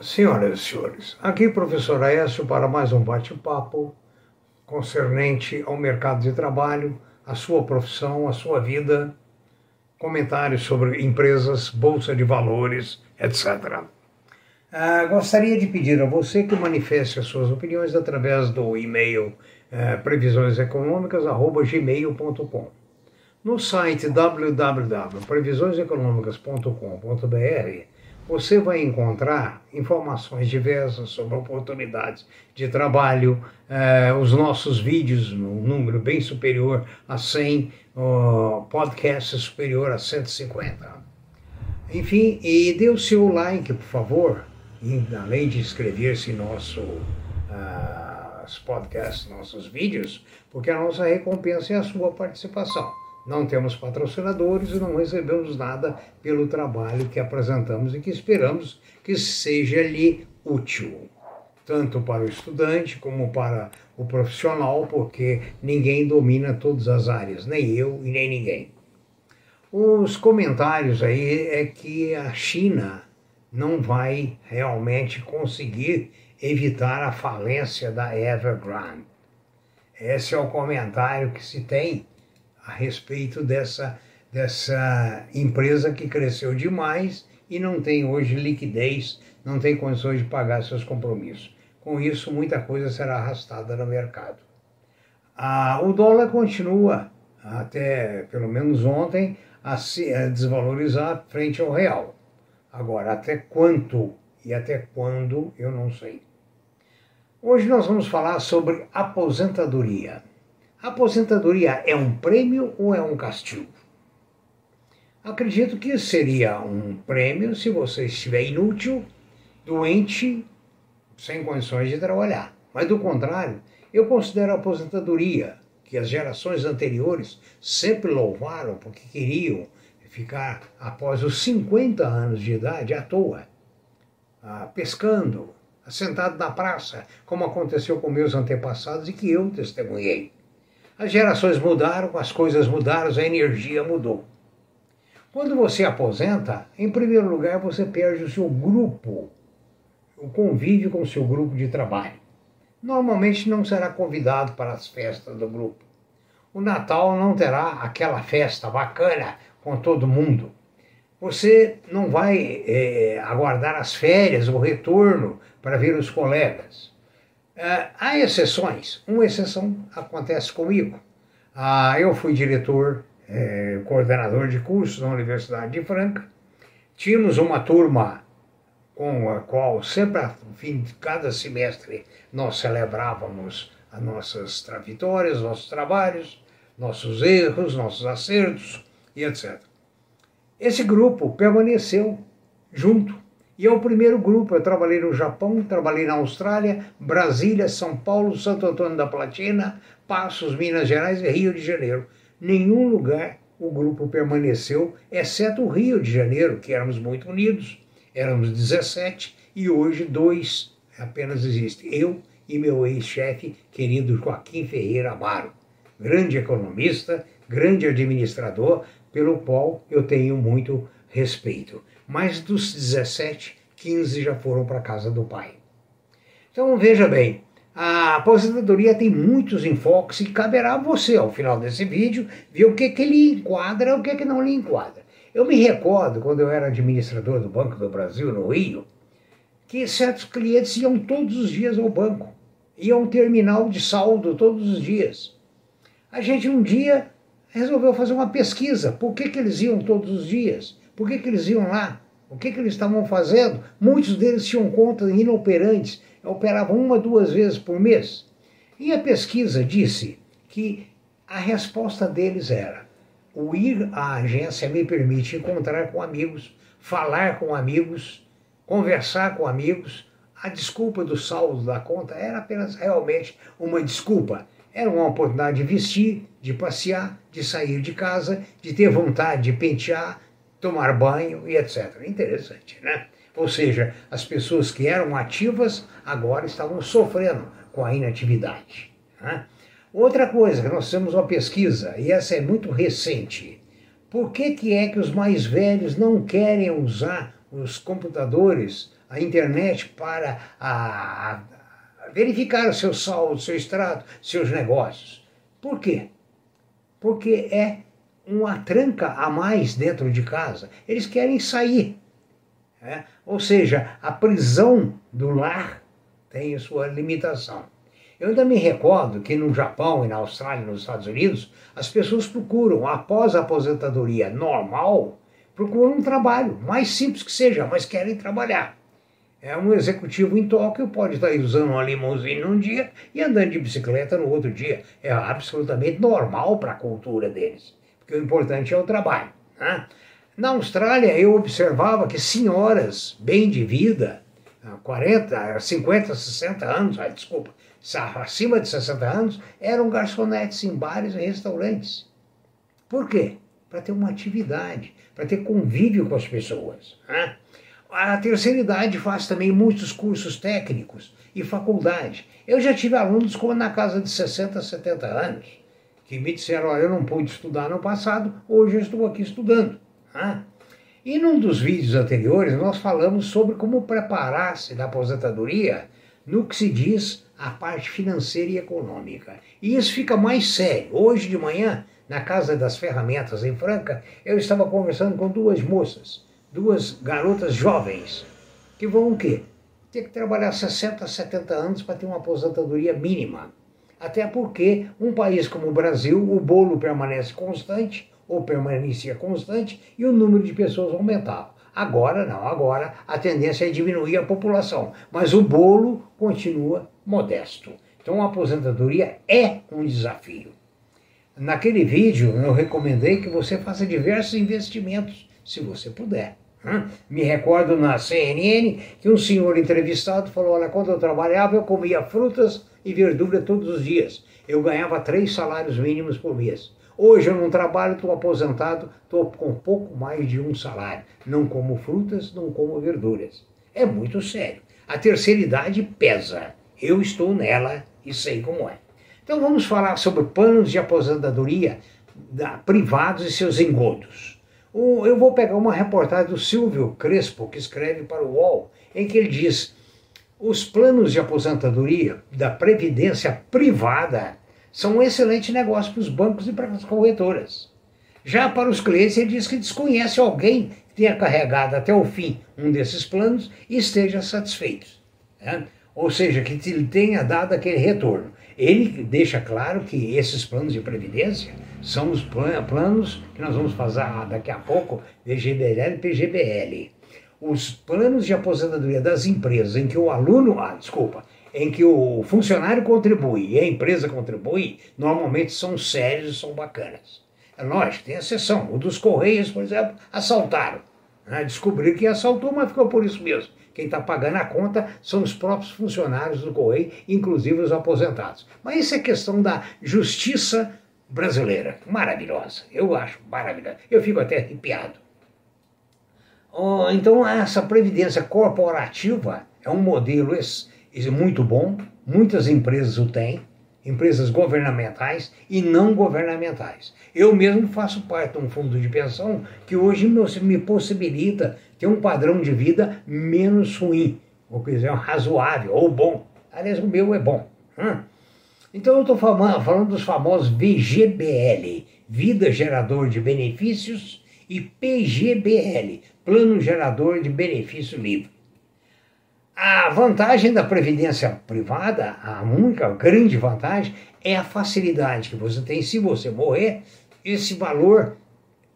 Senhoras e senhores, aqui professor Aécio para mais um bate-papo concernente ao mercado de trabalho, a sua profissão, a sua vida, comentários sobre empresas, bolsa de valores, etc. Ah, gostaria de pedir a você que manifeste as suas opiniões através do e-mail eh, previsioneseconômicas.gmail.com. No site www.previsioneseconômicas.com.br você vai encontrar informações diversas sobre oportunidades de trabalho, eh, os nossos vídeos no número bem superior a 100, uh, podcasts superior a 150. Enfim, e dê o seu like, por favor, e, além de inscrever-se em nossos uh, podcasts, nossos vídeos, porque a nossa recompensa é a sua participação. Não temos patrocinadores e não recebemos nada pelo trabalho que apresentamos e que esperamos que seja lhe útil, tanto para o estudante como para o profissional, porque ninguém domina todas as áreas, nem eu e nem ninguém. Os comentários aí é que a China não vai realmente conseguir evitar a falência da Evergrande. Esse é o comentário que se tem a respeito dessa, dessa empresa que cresceu demais e não tem hoje liquidez, não tem condições de pagar seus compromissos. Com isso, muita coisa será arrastada no mercado. Ah, o dólar continua, até pelo menos ontem, a se a desvalorizar frente ao real. Agora, até quanto e até quando, eu não sei. Hoje nós vamos falar sobre aposentadoria. A aposentadoria é um prêmio ou é um castigo? Acredito que seria um prêmio se você estiver inútil, doente, sem condições de trabalhar. Mas do contrário, eu considero a aposentadoria, que as gerações anteriores sempre louvaram porque queriam ficar após os 50 anos de idade à toa, ah, pescando, sentado na praça, como aconteceu com meus antepassados e que eu testemunhei. As gerações mudaram, as coisas mudaram, a energia mudou. Quando você aposenta, em primeiro lugar você perde o seu grupo, o convívio com o seu grupo de trabalho. Normalmente não será convidado para as festas do grupo. O Natal não terá aquela festa bacana com todo mundo. Você não vai é, aguardar as férias, o retorno para ver os colegas. Uh, há exceções. Uma exceção acontece comigo. Uh, eu fui diretor, eh, coordenador de cursos na Universidade de Franca. Tínhamos uma turma com a qual sempre, ao fim de cada semestre, nós celebrávamos as nossas vitórias, nossos trabalhos, nossos erros, nossos acertos e etc. Esse grupo permaneceu junto e é o primeiro grupo. Eu trabalhei no Japão, trabalhei na Austrália, Brasília, São Paulo, Santo Antônio da Platina, Passos, Minas Gerais e Rio de Janeiro. Nenhum lugar o grupo permaneceu, exceto o Rio de Janeiro, que éramos muito unidos. Éramos 17 e hoje dois apenas existem. Eu e meu ex-chefe, querido Joaquim Ferreira Amaro. Grande economista, grande administrador, pelo qual eu tenho muito respeito. Mas dos 17, 15 já foram para a casa do pai. Então veja bem, a aposentadoria tem muitos enfoques e caberá a você, ao final desse vídeo, ver o que, que ele enquadra e o que, que não lhe enquadra. Eu me recordo, quando eu era administrador do Banco do Brasil, no Rio, que certos clientes iam todos os dias ao banco, iam ao terminal de saldo todos os dias. A gente um dia resolveu fazer uma pesquisa. Por que, que eles iam todos os dias? Por que, que eles iam lá? O que, que eles estavam fazendo? Muitos deles tinham contas inoperantes, operavam uma, duas vezes por mês. E a pesquisa disse que a resposta deles era: o ir à agência me permite encontrar com amigos, falar com amigos, conversar com amigos. A desculpa do saldo da conta era apenas realmente uma desculpa. Era uma oportunidade de vestir, de passear, de sair de casa, de ter vontade de pentear, tomar banho e etc. Interessante, né? Ou seja, as pessoas que eram ativas agora estavam sofrendo com a inatividade. Né? Outra coisa, nós temos uma pesquisa, e essa é muito recente. Por que, que é que os mais velhos não querem usar os computadores, a internet para a, a verificar o seu saldo, seu extrato, seus negócios. Por quê? Porque é uma tranca a mais dentro de casa. Eles querem sair. É? Ou seja, a prisão do lar tem sua limitação. Eu ainda me recordo que no Japão e na Austrália nos Estados Unidos, as pessoas procuram, após a aposentadoria normal, procuram um trabalho, mais simples que seja, mas querem trabalhar. É um executivo em Tóquio pode estar usando uma limusine num dia e andando de bicicleta no outro dia. É absolutamente normal para a cultura deles, porque o importante é o trabalho. Né? Na Austrália, eu observava que senhoras bem de vida, 40, 50, 60 anos, desculpa, acima de 60 anos, eram garçonetes em bares e restaurantes. Por quê? Para ter uma atividade, para ter convívio com as pessoas. Né? A terceira idade faz também muitos cursos técnicos e faculdade. Eu já tive alunos como na casa de 60, 70 anos, que me disseram, olha, eu não pude estudar no passado, hoje eu estou aqui estudando. Né? E num dos vídeos anteriores, nós falamos sobre como preparar-se da aposentadoria no que se diz a parte financeira e econômica. E isso fica mais sério. Hoje de manhã, na Casa das Ferramentas em Franca, eu estava conversando com duas moças duas garotas jovens que vão o quê? Ter que trabalhar 60, 70 anos para ter uma aposentadoria mínima. Até porque um país como o Brasil, o bolo permanece constante, ou permanecia constante, e o número de pessoas aumentava. Agora não, agora a tendência é diminuir a população, mas o bolo continua modesto. Então a aposentadoria é um desafio. Naquele vídeo eu recomendei que você faça diversos investimentos, se você puder. Me recordo na CNN que um senhor entrevistado falou: Olha, quando eu trabalhava, eu comia frutas e verdura todos os dias. Eu ganhava três salários mínimos por mês. Hoje eu não trabalho, estou aposentado, estou com pouco mais de um salário. Não como frutas, não como verduras. É muito sério. A terceira idade pesa. Eu estou nela e sei como é. Então vamos falar sobre planos de aposentadoria da, privados e seus engodos eu vou pegar uma reportagem do Silvio Crespo, que escreve para o UOL, em que ele diz: os planos de aposentadoria da previdência privada são um excelente negócio para os bancos e para as corretoras. Já para os clientes, ele diz que desconhece alguém que tenha carregado até o fim um desses planos e esteja satisfeito. Né? Ou seja, que tenha dado aquele retorno. Ele deixa claro que esses planos de previdência são os planos que nós vamos fazer daqui a pouco, VGBL e PGBL. Os planos de aposentadoria das empresas em que o aluno, ah, desculpa, em que o funcionário contribui e a empresa contribui, normalmente são sérios e são bacanas. É lógico, tem exceção. O dos Correios, por exemplo, assaltaram. Né? Descobriram que assaltou, mas ficou por isso mesmo. Quem está pagando a conta são os próprios funcionários do Correio, inclusive os aposentados. Mas isso é questão da justiça brasileira. Maravilhosa. Eu acho maravilhosa. Eu fico até arrepiado. Então, essa previdência corporativa é um modelo muito bom, muitas empresas o têm, empresas governamentais e não governamentais. Eu mesmo faço parte de um fundo de pensão que hoje me possibilita ter um padrão de vida menos ruim, ou quer dizer, razoável ou bom. Aliás, o meu é bom. Hum? Então eu estou falando, falando dos famosos VGBL, Vida Gerador de Benefícios, e PGBL, Plano Gerador de Benefício Livre. A vantagem da previdência privada, a única grande vantagem, é a facilidade que você tem. Se você morrer, esse valor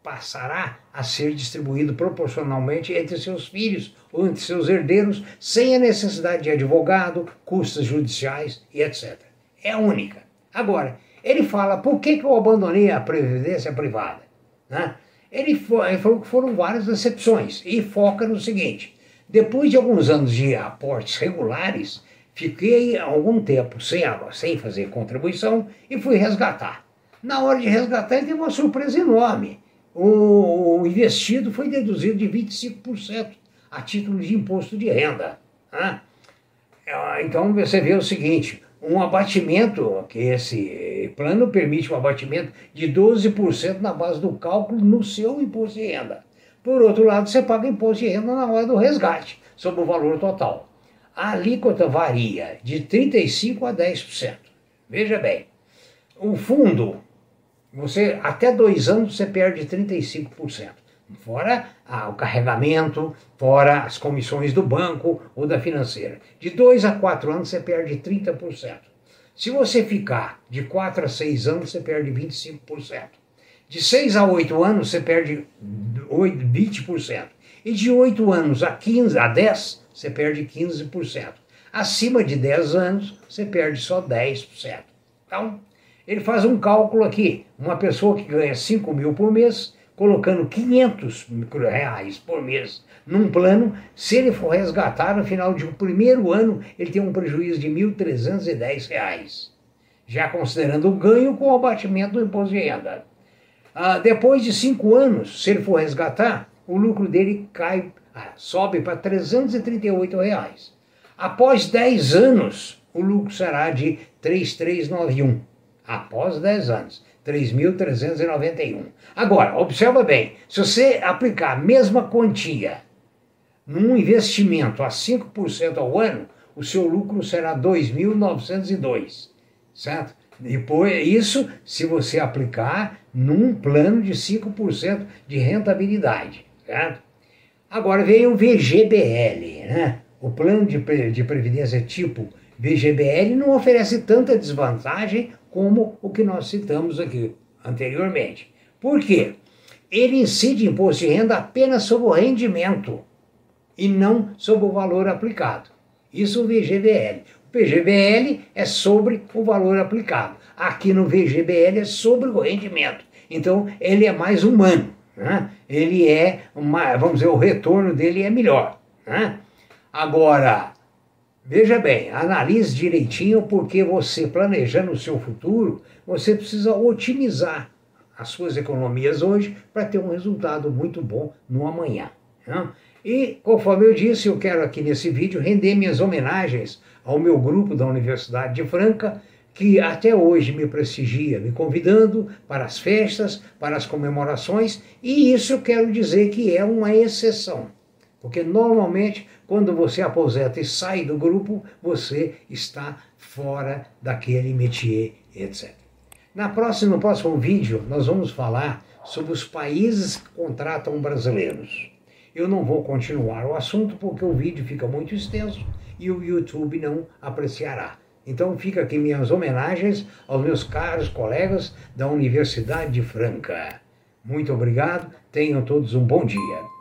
passará a ser distribuído proporcionalmente entre seus filhos ou entre seus herdeiros, sem a necessidade de advogado, custas judiciais e etc é única. Agora, ele fala, por que, que eu abandonei a previdência privada? Né? Ele, falou que foram várias decepções e foca no seguinte: depois de alguns anos de aportes regulares, fiquei algum tempo sem, sem fazer contribuição e fui resgatar. Na hora de resgatar, ele teve uma surpresa enorme. O, o investido foi deduzido de 25% a título de imposto de renda. Né? Então você vê o seguinte: um abatimento, que esse plano permite um abatimento de 12% na base do cálculo no seu imposto de renda. Por outro lado, você paga imposto de renda na hora do resgate, sobre o valor total. A alíquota varia de 35% a 10%. Veja bem, o fundo, você até dois anos você perde 35%. Fora ah, o carregamento, fora as comissões do banco ou da financeira. De dois a quatro anos você perde 30%. Se você ficar de 4 a 6 anos, você perde 25%. De 6 a 8 anos, você perde 20%. E de 8 anos a 15 a 10, você perde 15%. Acima de 10 anos, você perde só 10%. Então, ele faz um cálculo aqui. Uma pessoa que ganha 5 mil por mês, colocando 500 reais por mês num plano, se ele for resgatar no final de um primeiro ano, ele tem um prejuízo de R$ 1.310, já considerando o ganho com o abatimento do imposto de renda. Ah, depois de cinco anos, se ele for resgatar, o lucro dele cai, ah, sobe para 338 reais. Após 10 anos, o lucro será de 3.391. Após 10 anos. 3.391. Agora, observa bem, se você aplicar a mesma quantia num investimento a 5% ao ano, o seu lucro será 2.902, certo? Depois, isso se você aplicar num plano de 5% de rentabilidade, certo? Agora vem o VGBL, né? O plano de, de previdência tipo VGBL não oferece tanta desvantagem como o que nós citamos aqui anteriormente. Por quê? Ele incide imposto de renda apenas sobre o rendimento e não sobre o valor aplicado. Isso o VGBL. O PGBL é sobre o valor aplicado. Aqui no VGBL é sobre o rendimento. Então ele é mais humano. Né? Ele é, uma, vamos dizer, o retorno dele é melhor. Né? Agora, veja bem, analise direitinho, porque você planejando o seu futuro, você precisa otimizar as suas economias hoje para ter um resultado muito bom no amanhã. Né? E, conforme eu disse, eu quero aqui nesse vídeo render minhas homenagens ao meu grupo da Universidade de Franca, que até hoje me prestigia, me convidando para as festas, para as comemorações, e isso eu quero dizer que é uma exceção. Porque normalmente, quando você aposenta e sai do grupo, você está fora daquele métier, etc. Na próxima, no próximo vídeo, nós vamos falar sobre os países que contratam brasileiros. Eu não vou continuar o assunto porque o vídeo fica muito extenso e o YouTube não apreciará. Então fica aqui minhas homenagens aos meus caros colegas da Universidade de Franca. Muito obrigado, tenham todos um bom dia.